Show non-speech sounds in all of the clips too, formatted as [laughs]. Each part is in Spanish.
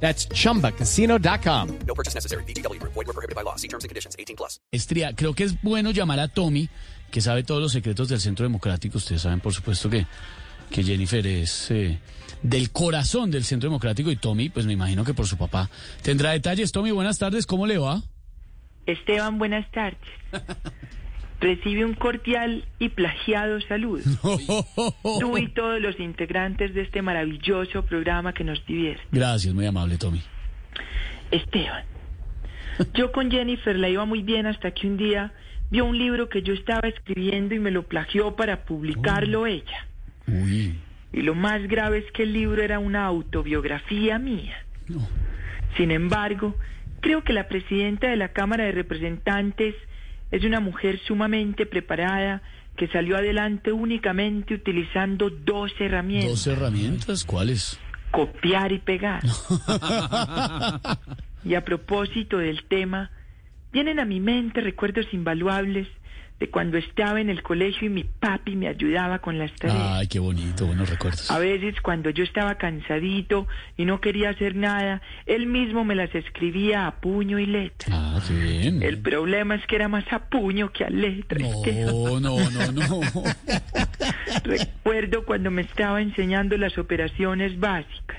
That's chumbacasino.com. No purchase necessary. BGW. Void were prohibited by law. See terms and conditions. 18 plus. Estría, creo que es bueno llamar a Tommy, que sabe todos los secretos del Centro Democrático. Ustedes saben, por supuesto, que, que Jennifer es eh, del corazón del Centro Democrático y Tommy, pues me imagino que por su papá tendrá detalles. Tommy, buenas tardes, ¿cómo le va? Esteban, buenas tardes. [laughs] Recibe un cordial y plagiado saludo. [laughs] Tú y todos los integrantes de este maravilloso programa que nos divierte. Gracias, muy amable, Tommy. Esteban, yo con Jennifer la iba muy bien hasta que un día vio un libro que yo estaba escribiendo y me lo plagió para publicarlo ella. Uy, Y lo más grave es que el libro era una autobiografía mía. no. Sin embargo, creo que la presidenta de la Cámara de Representantes es una mujer sumamente preparada que salió adelante únicamente utilizando dos herramientas, Dos herramientas, ¿cuáles? copiar y pegar. [laughs] y a propósito del tema, vienen a mi mente recuerdos invaluables de cuando estaba en el colegio y mi papi me ayudaba con las tareas. Ay, qué bonito, buenos recuerdos. A veces cuando yo estaba cansadito y no quería hacer nada, él mismo me las escribía a puño y letra. Ah, qué bien. El problema es que era más a puño que a letra. No, [laughs] no, no, no. Recuerdo cuando me estaba enseñando las operaciones básicas.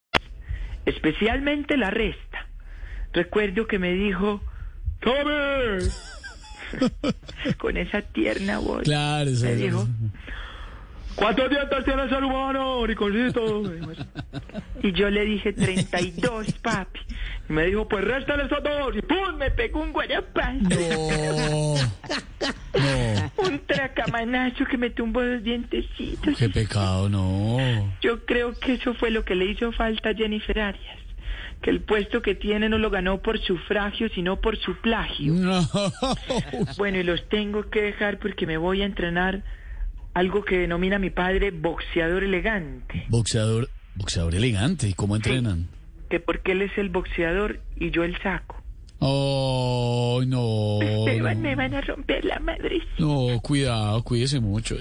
Especialmente la resta. Recuerdo que me dijo, ¡Tome! [laughs] Con esa tierna voz. Claro, eso Me dijo, ¿cuántos dientes tiene el ser humano, Nicolito? Y yo le dije, 32, [laughs] papi. Y me dijo, pues réstale esos dos. Y ¡pum! Me pegó un guarapazo. No, [laughs] no, Un tracamanazo que me tumbó los dientecitos. qué pecado, no. Yo creo que eso fue lo que le hizo falta a Jennifer Arias. Que el puesto que tiene no lo ganó por sufragio, sino por su plagio. No. Bueno, y los tengo que dejar porque me voy a entrenar algo que denomina mi padre boxeador elegante. Boxeador, boxeador elegante, ¿y cómo entrenan? Que porque él es el boxeador y yo el saco. Oh, no. Esteban, No, me van a romper la madre. No, cuidado, cuídese mucho.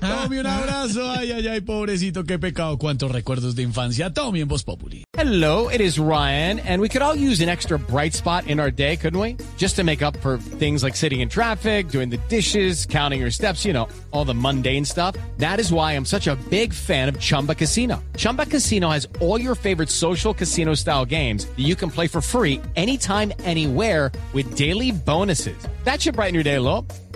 Tommy, un abrazo. Ay, ay, ay, pobrecito, qué pecado. Cuántos recuerdos de infancia. Tommy en Voz Populi. Hello, it is Ryan, and we could all use an extra bright spot in our day, couldn't we? Just to make up for things like sitting in traffic, doing the dishes, counting your steps, you know, all the mundane stuff. That is why I'm such a big fan of Chumba Casino. Chumba Casino has all your favorite social casino style games that you can play for free anytime, anywhere with daily bonuses. That should brighten your day a little.